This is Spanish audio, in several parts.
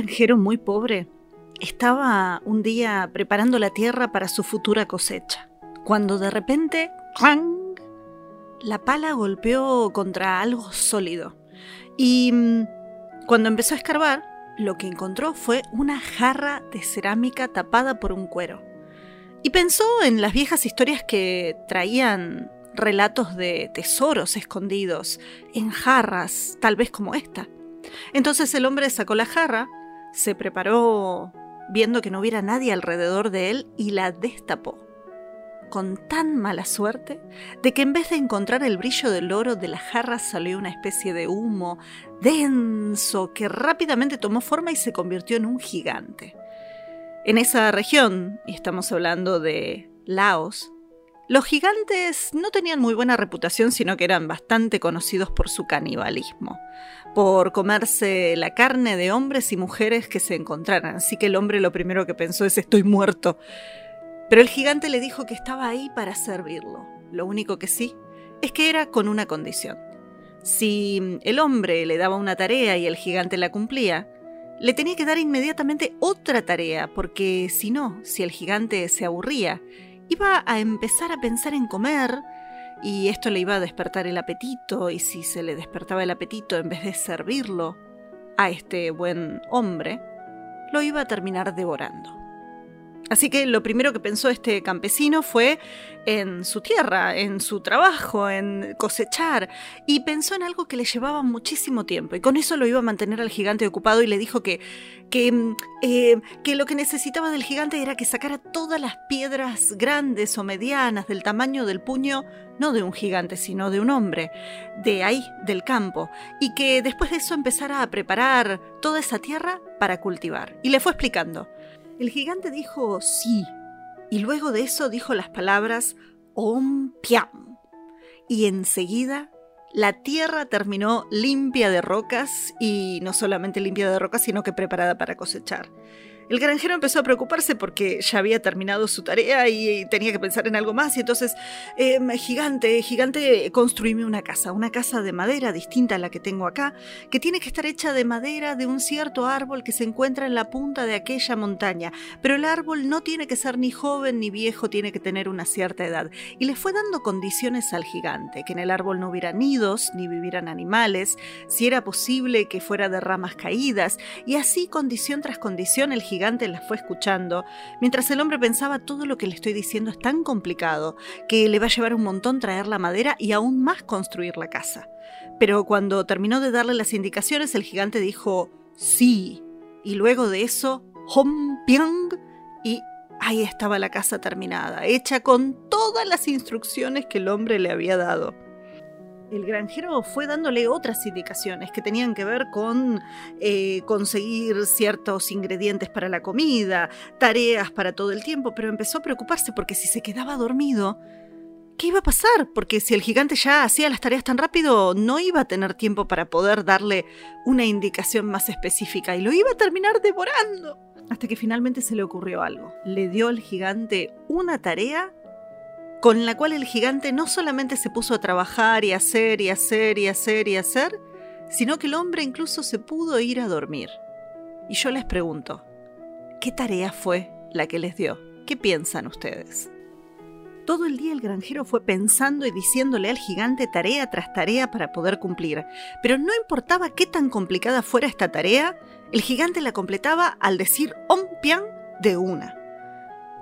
Granjero muy pobre estaba un día preparando la tierra para su futura cosecha, cuando de repente ¡clang! la pala golpeó contra algo sólido. Y mm, cuando empezó a escarbar, lo que encontró fue una jarra de cerámica tapada por un cuero. Y pensó en las viejas historias que traían relatos de tesoros escondidos en jarras, tal vez como esta. Entonces el hombre sacó la jarra, se preparó viendo que no hubiera nadie alrededor de él y la destapó con tan mala suerte de que en vez de encontrar el brillo del oro de la jarra salió una especie de humo denso que rápidamente tomó forma y se convirtió en un gigante. En esa región, y estamos hablando de Laos, los gigantes no tenían muy buena reputación, sino que eran bastante conocidos por su canibalismo, por comerse la carne de hombres y mujeres que se encontraran. Así que el hombre lo primero que pensó es estoy muerto. Pero el gigante le dijo que estaba ahí para servirlo. Lo único que sí es que era con una condición. Si el hombre le daba una tarea y el gigante la cumplía, le tenía que dar inmediatamente otra tarea, porque si no, si el gigante se aburría, iba a empezar a pensar en comer, y esto le iba a despertar el apetito, y si se le despertaba el apetito en vez de servirlo a este buen hombre, lo iba a terminar devorando. Así que lo primero que pensó este campesino fue en su tierra, en su trabajo, en cosechar, y pensó en algo que le llevaba muchísimo tiempo, y con eso lo iba a mantener al gigante ocupado y le dijo que, que, mm, eh, que lo que necesitaba del gigante era que sacara todas las piedras grandes o medianas del tamaño del puño, no de un gigante, sino de un hombre, de ahí, del campo, y que después de eso empezara a preparar toda esa tierra para cultivar. Y le fue explicando. El gigante dijo sí, y luego de eso dijo las palabras Om Piam. Y enseguida la tierra terminó limpia de rocas, y no solamente limpia de rocas, sino que preparada para cosechar. El granjero empezó a preocuparse porque ya había terminado su tarea y tenía que pensar en algo más. Y entonces, em, gigante, gigante, construíme una casa, una casa de madera distinta a la que tengo acá, que tiene que estar hecha de madera de un cierto árbol que se encuentra en la punta de aquella montaña. Pero el árbol no tiene que ser ni joven ni viejo, tiene que tener una cierta edad. Y le fue dando condiciones al gigante, que en el árbol no hubiera nidos, ni vivieran animales, si era posible que fuera de ramas caídas, y así condición tras condición el gigante gigante la fue escuchando, mientras el hombre pensaba todo lo que le estoy diciendo es tan complicado que le va a llevar un montón traer la madera y aún más construir la casa. Pero cuando terminó de darle las indicaciones, el gigante dijo sí, y luego de eso, hom piang, y ahí estaba la casa terminada, hecha con todas las instrucciones que el hombre le había dado el granjero fue dándole otras indicaciones que tenían que ver con eh, conseguir ciertos ingredientes para la comida, tareas para todo el tiempo, pero empezó a preocuparse porque si se quedaba dormido, ¿qué iba a pasar? Porque si el gigante ya hacía las tareas tan rápido, no iba a tener tiempo para poder darle una indicación más específica y lo iba a terminar devorando. Hasta que finalmente se le ocurrió algo. Le dio al gigante una tarea con la cual el gigante no solamente se puso a trabajar y hacer y hacer y hacer y hacer, sino que el hombre incluso se pudo ir a dormir. Y yo les pregunto, ¿qué tarea fue la que les dio? ¿Qué piensan ustedes? Todo el día el granjero fue pensando y diciéndole al gigante tarea tras tarea para poder cumplir, pero no importaba qué tan complicada fuera esta tarea, el gigante la completaba al decir Ompian de una.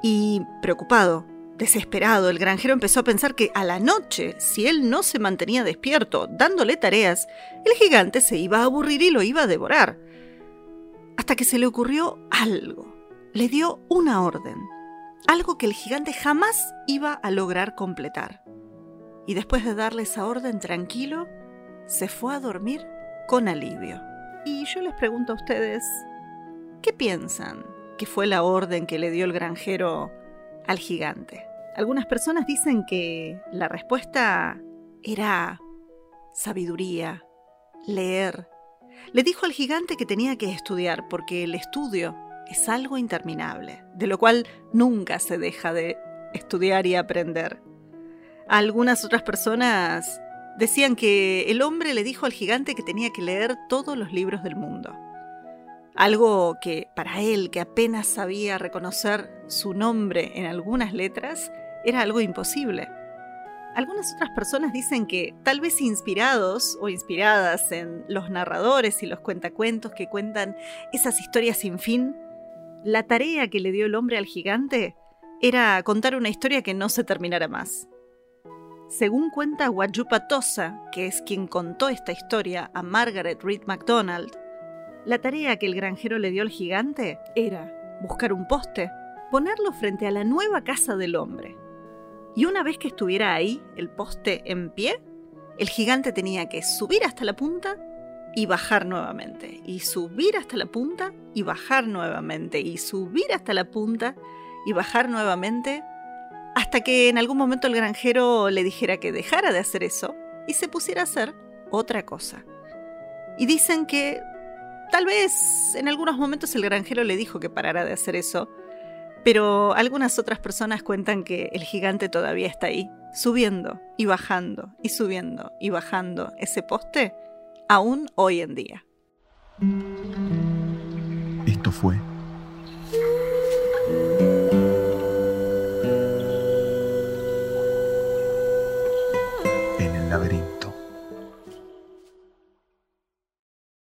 Y, preocupado, Desesperado, el granjero empezó a pensar que a la noche, si él no se mantenía despierto dándole tareas, el gigante se iba a aburrir y lo iba a devorar. Hasta que se le ocurrió algo. Le dio una orden. Algo que el gigante jamás iba a lograr completar. Y después de darle esa orden tranquilo, se fue a dormir con alivio. Y yo les pregunto a ustedes, ¿Qué piensan que fue la orden que le dio el granjero al gigante? Algunas personas dicen que la respuesta era sabiduría, leer. Le dijo al gigante que tenía que estudiar porque el estudio es algo interminable, de lo cual nunca se deja de estudiar y aprender. Algunas otras personas decían que el hombre le dijo al gigante que tenía que leer todos los libros del mundo. Algo que para él, que apenas sabía reconocer su nombre en algunas letras, era algo imposible. Algunas otras personas dicen que, tal vez inspirados o inspiradas en los narradores y los cuentacuentos que cuentan esas historias sin fin, la tarea que le dio el hombre al gigante era contar una historia que no se terminara más. Según cuenta Wajupa Tosa, que es quien contó esta historia a Margaret Reed MacDonald, la tarea que el granjero le dio al gigante era buscar un poste, ponerlo frente a la nueva casa del hombre, y una vez que estuviera ahí, el poste en pie, el gigante tenía que subir hasta la punta y bajar nuevamente, y subir hasta la punta y bajar nuevamente, y subir hasta la punta y bajar nuevamente, hasta que en algún momento el granjero le dijera que dejara de hacer eso y se pusiera a hacer otra cosa. Y dicen que tal vez en algunos momentos el granjero le dijo que parara de hacer eso, pero algunas otras personas cuentan que el gigante todavía está ahí, subiendo y bajando y subiendo y bajando ese poste, aún hoy en día. Esto fue